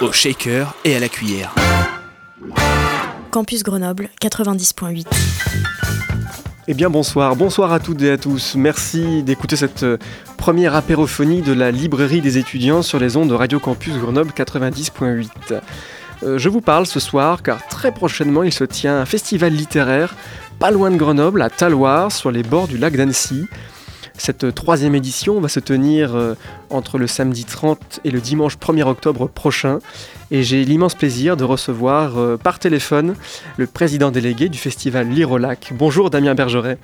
Au shaker et à la cuillère. Campus Grenoble 90.8. Eh bien bonsoir, bonsoir à toutes et à tous. Merci d'écouter cette euh, première apérophonie de la librairie des étudiants sur les ondes de Radio Campus Grenoble 90.8. Euh, je vous parle ce soir car très prochainement il se tient un festival littéraire pas loin de Grenoble, à Taloir, sur les bords du lac d'Annecy. Cette troisième édition va se tenir euh, entre le samedi 30 et le dimanche 1er octobre prochain. Et j'ai l'immense plaisir de recevoir euh, par téléphone le président délégué du festival Lire au lac. Bonjour Damien Bergeret.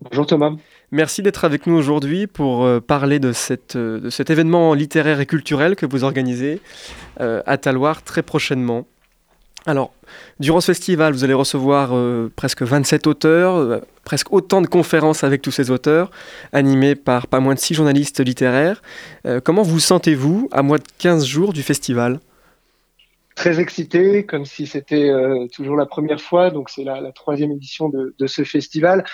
Bonjour Thomas. Merci d'être avec nous aujourd'hui pour euh, parler de, cette, de cet événement littéraire et culturel que vous organisez à Taloir très prochainement. Alors, durant ce festival, vous allez recevoir euh, presque 27 auteurs, euh, presque autant de conférences avec tous ces auteurs, animés par pas moins de 6 journalistes littéraires. Euh, comment vous sentez-vous à moins de 15 jours du festival? Très excité, comme si c'était euh, toujours la première fois. Donc c'est la, troisième édition de, ce festival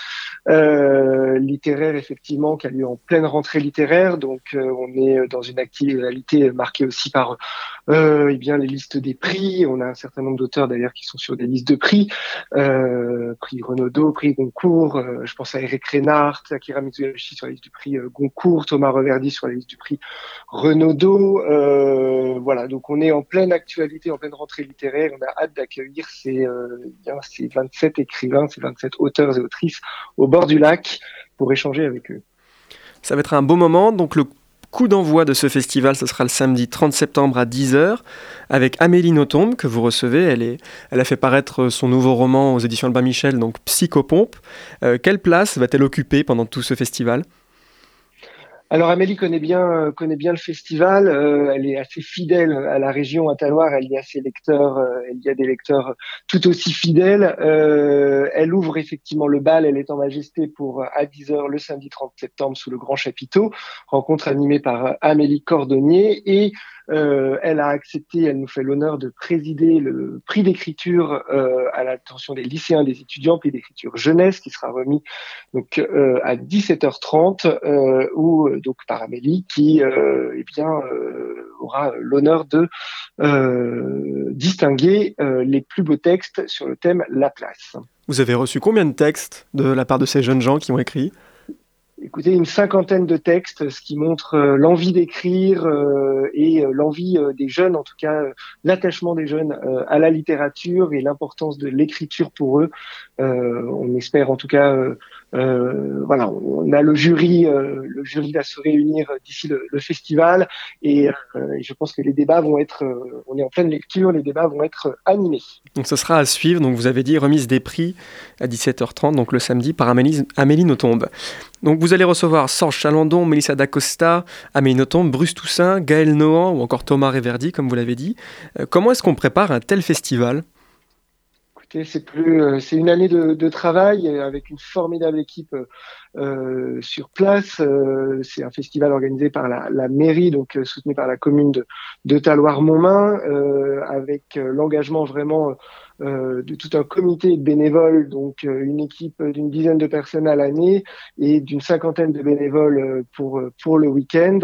euh, littéraire, effectivement, qui a lieu en pleine rentrée littéraire. Donc euh, on est dans une actualité marquée aussi par eh bien les listes des prix. On a un certain nombre d'auteurs d'ailleurs qui sont sur des listes de prix, prix Renaudot, prix Goncourt. je pense à Eric Reinhardt, Akira Mitsuyoshi sur la liste du prix Goncourt, Thomas Reverdy sur la liste du prix Renaudot. Voilà, donc on est en pleine actualité, en pleine rentrée littéraire. On a hâte d'accueillir ces, euh, eh bien, ces 27 écrivains, ces 27 auteurs et autrices au bord du lac pour échanger avec eux. Ça va être un beau moment. Donc le coup d'envoi de ce festival, ce sera le samedi 30 septembre à 10h avec Amélie Nothomb que vous recevez. Elle a fait paraître son nouveau roman aux éditions Albin Michel, donc Psychopompe. Euh, quelle place va-t-elle occuper pendant tout ce festival? Alors Amélie connaît bien euh, connaît bien le festival. euh, elle est assez fidèle à la région à Taloir. Elle y a ses lecteurs. euh, elle y a des lecteurs tout aussi fidèles. Elle ouvre effectivement le bal. Elle est en majesté pour à 10h le samedi 30 septembre sous le grand chapiteau. Rencontre animée par Amélie Cordonnier et euh, elle a accepté, elle nous fait l'honneur de présider le prix d'écriture euh, à l'attention des lycéens, des étudiants, prix d'écriture jeunesse qui sera remis euh, à 17h30 euh, ou euh, donc par Amélie qui eh aura l'honneur de distinguer les plus beaux textes sur le thème la place. Vous avez reçu combien de textes de la part de ces jeunes gens qui ont écrit? Écoutez, une cinquantaine de textes, ce qui montre euh, l'envie d'écrire euh, et euh, l'envie des jeunes, en tout cas l'attachement des jeunes à la littérature et l'importance de l'écriture pour eux. On espère en tout cas, euh, voilà, on a le jury, euh, le jury va se réunir d'ici le, festival et, euh, et je pense que les débats vont être, on est en pleine lecture, les débats vont être animés. Donc ce sera à suivre. Donc vous avez dit remise des prix à 17h30, donc le samedi, par Amélie, Amélie Nothomb. Donc vous allez recevoir Sorge Chalandon, Mélissa D'Acosta, Amélie Nothomb, Bruce Toussaint, Gaël Nohan ou encore Thomas Reverdy, comme vous l'avez dit. Comment est-ce qu'on prépare un tel festival? C'est plus, euh, c'est une année de, de travail euh, avec une formidable équipe euh, sur place. Euh, c'est un festival organisé par la, la mairie, donc euh, soutenu par la commune de, de Taloir-Montmain, avec l'engagement vraiment de tout un comité de bénévoles, donc une équipe d'une dizaine de personnes à l'année et d'une cinquantaine de bénévoles pour pour le week-end,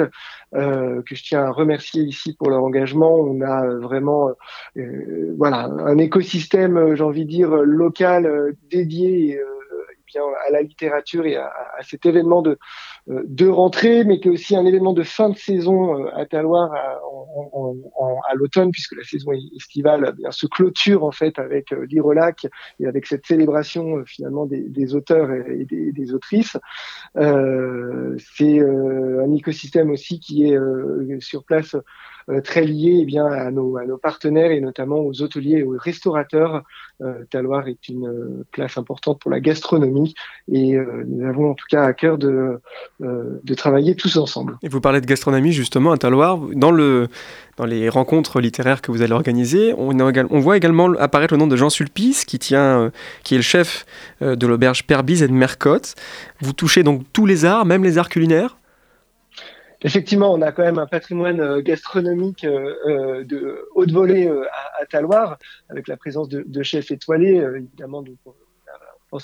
euh, que je tiens à remercier ici pour leur engagement. On a vraiment euh, voilà un écosystème, j'ai envie de dire local dédié. euh, bien, à la littérature et à, à cet événement de, euh, de rentrée, mais qui est aussi un événement de fin de saison euh, à Taloir à, à l'automne, puisque la saison estivale eh bien, se clôture en fait avec euh, l'Irolac et avec cette célébration finalement des, des auteurs et, des, des autrices. Euh, C'est un écosystème aussi qui est sur place très lié eh bien, à, nos, partenaires et notamment aux hôteliers et aux restaurateurs. Euh, Taloir est une euh, place importante pour la gastronomie et nous avons en tout cas à cœur de, travailler tous ensemble. Et vous parlez de gastronomie justement à Taloir. Dans, le, dans les rencontres littéraires que vous allez organiser, on, voit également apparaître le nom de Jean Sulpice qui, qui est le chef de l'auberge Perbise et de Mercotte. Vous touchez donc tous les arts, même les arts culinaires? Effectivement, on a quand même un patrimoine euh, gastronomique euh, euh, de haute volée à, à Taloir, avec la présence de, de chefs étoilés, évidemment,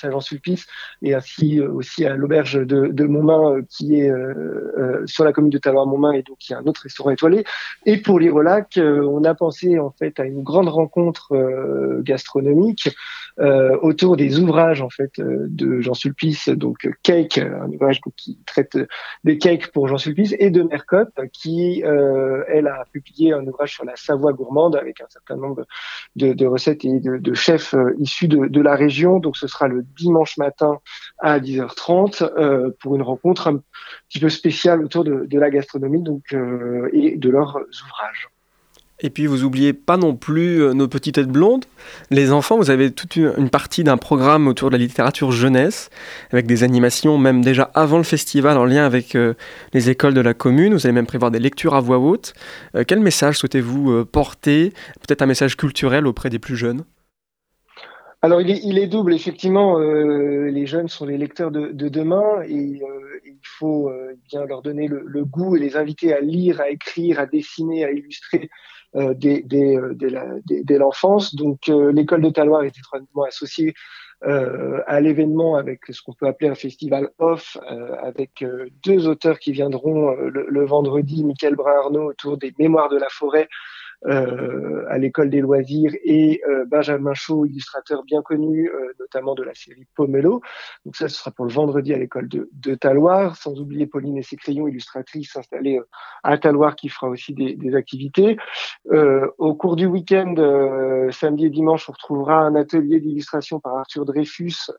à Jean Sulpice, et ainsi aussi à l'auberge de, Montmain, qui est sur la commune de Taloir-Montmain, et donc qui a un autre restaurant étoilé. Et pour l'Irolac, on a pensé en fait à une grande rencontre gastronomique euh, autour des ouvrages en fait euh, de Jean Sulpice, donc Cake, un ouvrage qui traite des cakes pour Jean Sulpice, et de Mercotte, qui euh, elle a publié un ouvrage sur la Savoie gourmande avec un certain nombre de, recettes et de, de chefs issus de, de, la région. Donc ce sera le dimanche matin à 10h30 pour une rencontre un petit peu spéciale autour de, la gastronomie donc et de leurs ouvrages. Et puis vous oubliez pas non plus euh, nos petites têtes blondes. Les enfants, vous avez toute une partie d'un programme autour de la littérature jeunesse, avec des animations même déjà avant le festival en lien avec euh, les écoles de la commune. Vous allez même prévoir des lectures à voix haute. Euh, quel message souhaitez-vous porter? Peut-être un message culturel auprès des plus jeunes? Alors il est, double, effectivement, les jeunes sont les lecteurs de, de demain et il faut bien leur donner le, goût et les inviter à lire, à écrire, à dessiner, à illustrer euh, dès, l'enfance. Donc euh, l'école de Taloir est étroitement associée euh, à l'événement avec ce qu'on peut appeler un festival off, avec deux auteurs qui viendront le, le, vendredi, Michael Brun-Arnaud autour des Mémoires de la forêt euh, à l'école des loisirs et euh, Benjamin Chaud, illustrateur bien connu, euh, notamment de la série Pomelo. Donc ça, ce sera pour le vendredi à l'école de, de Taloir, sans oublier Pauline et ses crayons, illustratrice installée à Taloir, qui fera aussi des, des activités. au cours du week-end, samedi et dimanche, on retrouvera un atelier d'illustration par Arthur Dreyfus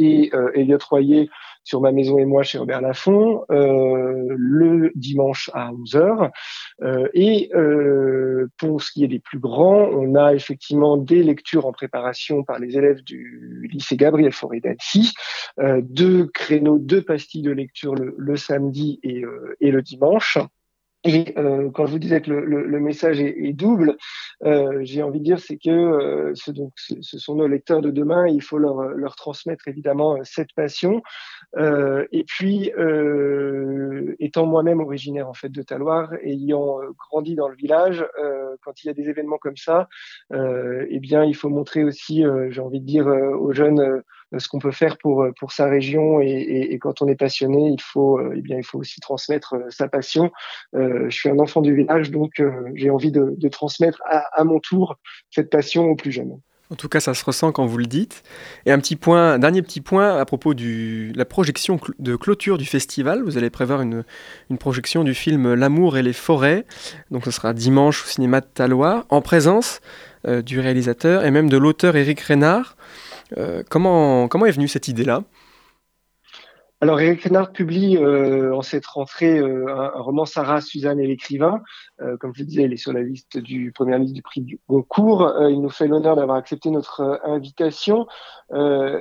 et Elliot Royer sur Ma maison et moi chez Robert Laffont euh, le dimanche à 11h. Euh, et euh, pour ce qui est des plus grands, on a effectivement des lectures en préparation par les élèves du lycée Gabriel Fauré d'Annecy, deux créneaux, deux pastilles de lecture le, le samedi et, et le dimanche. Et euh, quand je vous disais que le, le, le message est, est double, euh, j'ai envie de dire c'est que euh, ce, donc, ce, ce, sont nos lecteurs de demain. Il faut leur, leur transmettre évidemment euh, cette passion. Euh, et puis, euh, étant moi-même originaire en fait de Taloir, ayant grandi dans le village, quand il y a des événements comme ça, eh bien, il faut montrer aussi, j'ai envie de dire aux jeunes ce qu'on peut faire pour pour sa région et, et, quand on est passionné, il faut eh bien il faut aussi transmettre sa passion. Euh, je suis un enfant du village, donc euh, j'ai envie de, transmettre à, à, mon tour cette passion aux plus jeunes. En tout cas, ça se ressent quand vous le dites. Et un petit point, dernier petit point à propos de la projection de clôture du festival. Vous allez prévoir une, une projection du film L'amour et les forêts. Donc ce sera dimanche au cinéma de Talois, en présence euh, du réalisateur et même de l'auteur Éric Reynard. Euh, comment, comment est venue cette idée-là? Alors, Eric Renard publie euh, en cette rentrée euh, un, roman Sarah, Suzanne et l'écrivain. Euh, comme je le disais, il est sur la liste du première liste du prix du Goncourt. Euh, il nous fait l'honneur d'avoir accepté notre euh, invitation.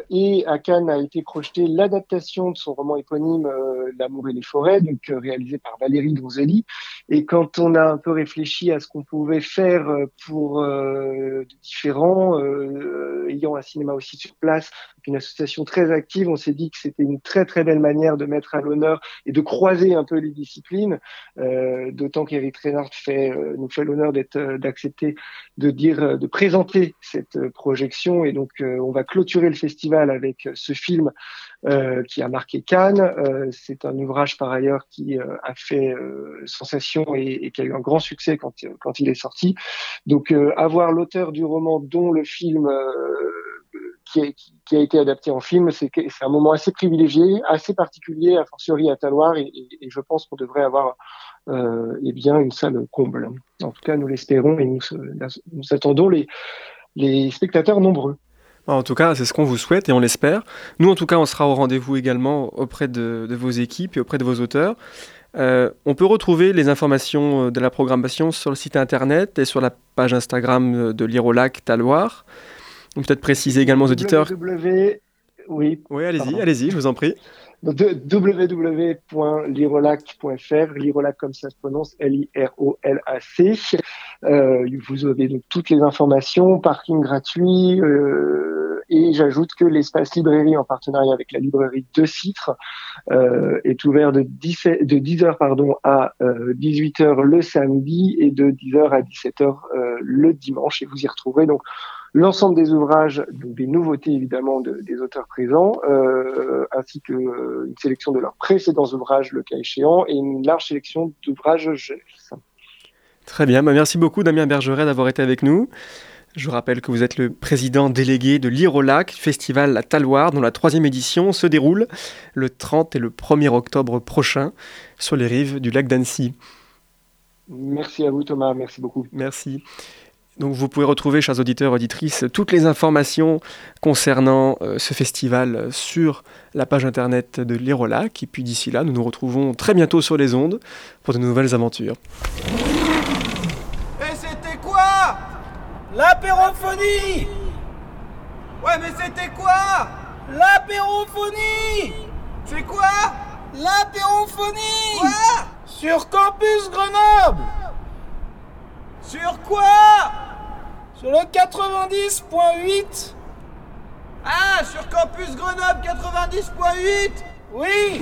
et à Cannes a été projetée l'adaptation de son roman éponyme L'amour et les forêts, donc réalisé par Valérie Donzelli. Et quand on a un peu réfléchi à ce qu'on pouvait faire pour différents, ayant un cinéma aussi sur place, une association très active, on s'est dit que c'était une très très belle manière de mettre à l'honneur et de croiser un peu les disciplines. D'autant qu'Eric Renard fait, euh, nous fait l'honneur d'être, euh, d'accepter de dire, euh, de présenter cette projection. Et donc, on va clôturer le festival avec ce film qui a marqué Cannes. c'est un ouvrage par ailleurs qui a fait sensation et, qui a eu un grand succès quand, quand il est sorti. Donc, avoir l'auteur du roman dont le film qui, a été adapté en film, c'est un moment assez privilégié, assez particulier, a fortiori à Taloir, et, et je pense qu'on devrait avoir euh, eh bien une salle comble. En tout cas, nous l'espérons et nous, nous attendons les, spectateurs nombreux. En tout cas, c'est ce qu'on vous souhaite et on l'espère. Nous, en tout cas, on sera au rendez-vous également auprès de, vos équipes et auprès de vos auteurs. Euh, on peut retrouver les informations de la programmation sur le site internet et sur la page Instagram de l'Irolac Taloir. Peut-être préciser également aux auditeurs Oui. Oui, allez-y, allez-y, je vous en prie. www.lirolac.fr, Lirolac comme ça se prononce, L-I-R-O-L-A-C. Euh, vous avez donc toutes les informations, parking gratuit, euh, et j'ajoute que l'espace librairie en partenariat avec la librairie de Citre euh, est ouvert de, 17, de 10h pardon, à 18h euh, le samedi et de 10h à 17h euh, le dimanche. Et vous y retrouverez donc l'ensemble des ouvrages, donc des nouveautés évidemment de, des auteurs présents, euh, ainsi que euh, une sélection de leurs précédents ouvrages, le cas échéant, et une large sélection d'ouvrages jeunesse. Très bien, bah, merci beaucoup Damien Bergeret d'avoir été avec nous. Je rappelle que vous êtes le président délégué de l'Irolac, festival à Taloir, dont la troisième édition se déroule le 30 et le 1er octobre prochain sur les rives du lac d'Annecy. Merci à vous Thomas, merci beaucoup. Merci. Donc vous pouvez retrouver, chers auditeurs, auditrices, toutes les informations concernant euh, ce festival sur la page internet de l'Irolac. Et puis d'ici là, nous nous retrouvons très bientôt sur les ondes pour de nouvelles aventures. Et c'était quoi? L'apérophonie! Ouais mais c'était quoi? L'apérophonie! C'est quoi? L'apérophonie! Quoi? Sur Campus Grenoble! Sur quoi? Sur le 90.8 Ah, sur Campus Grenoble 90.8 Oui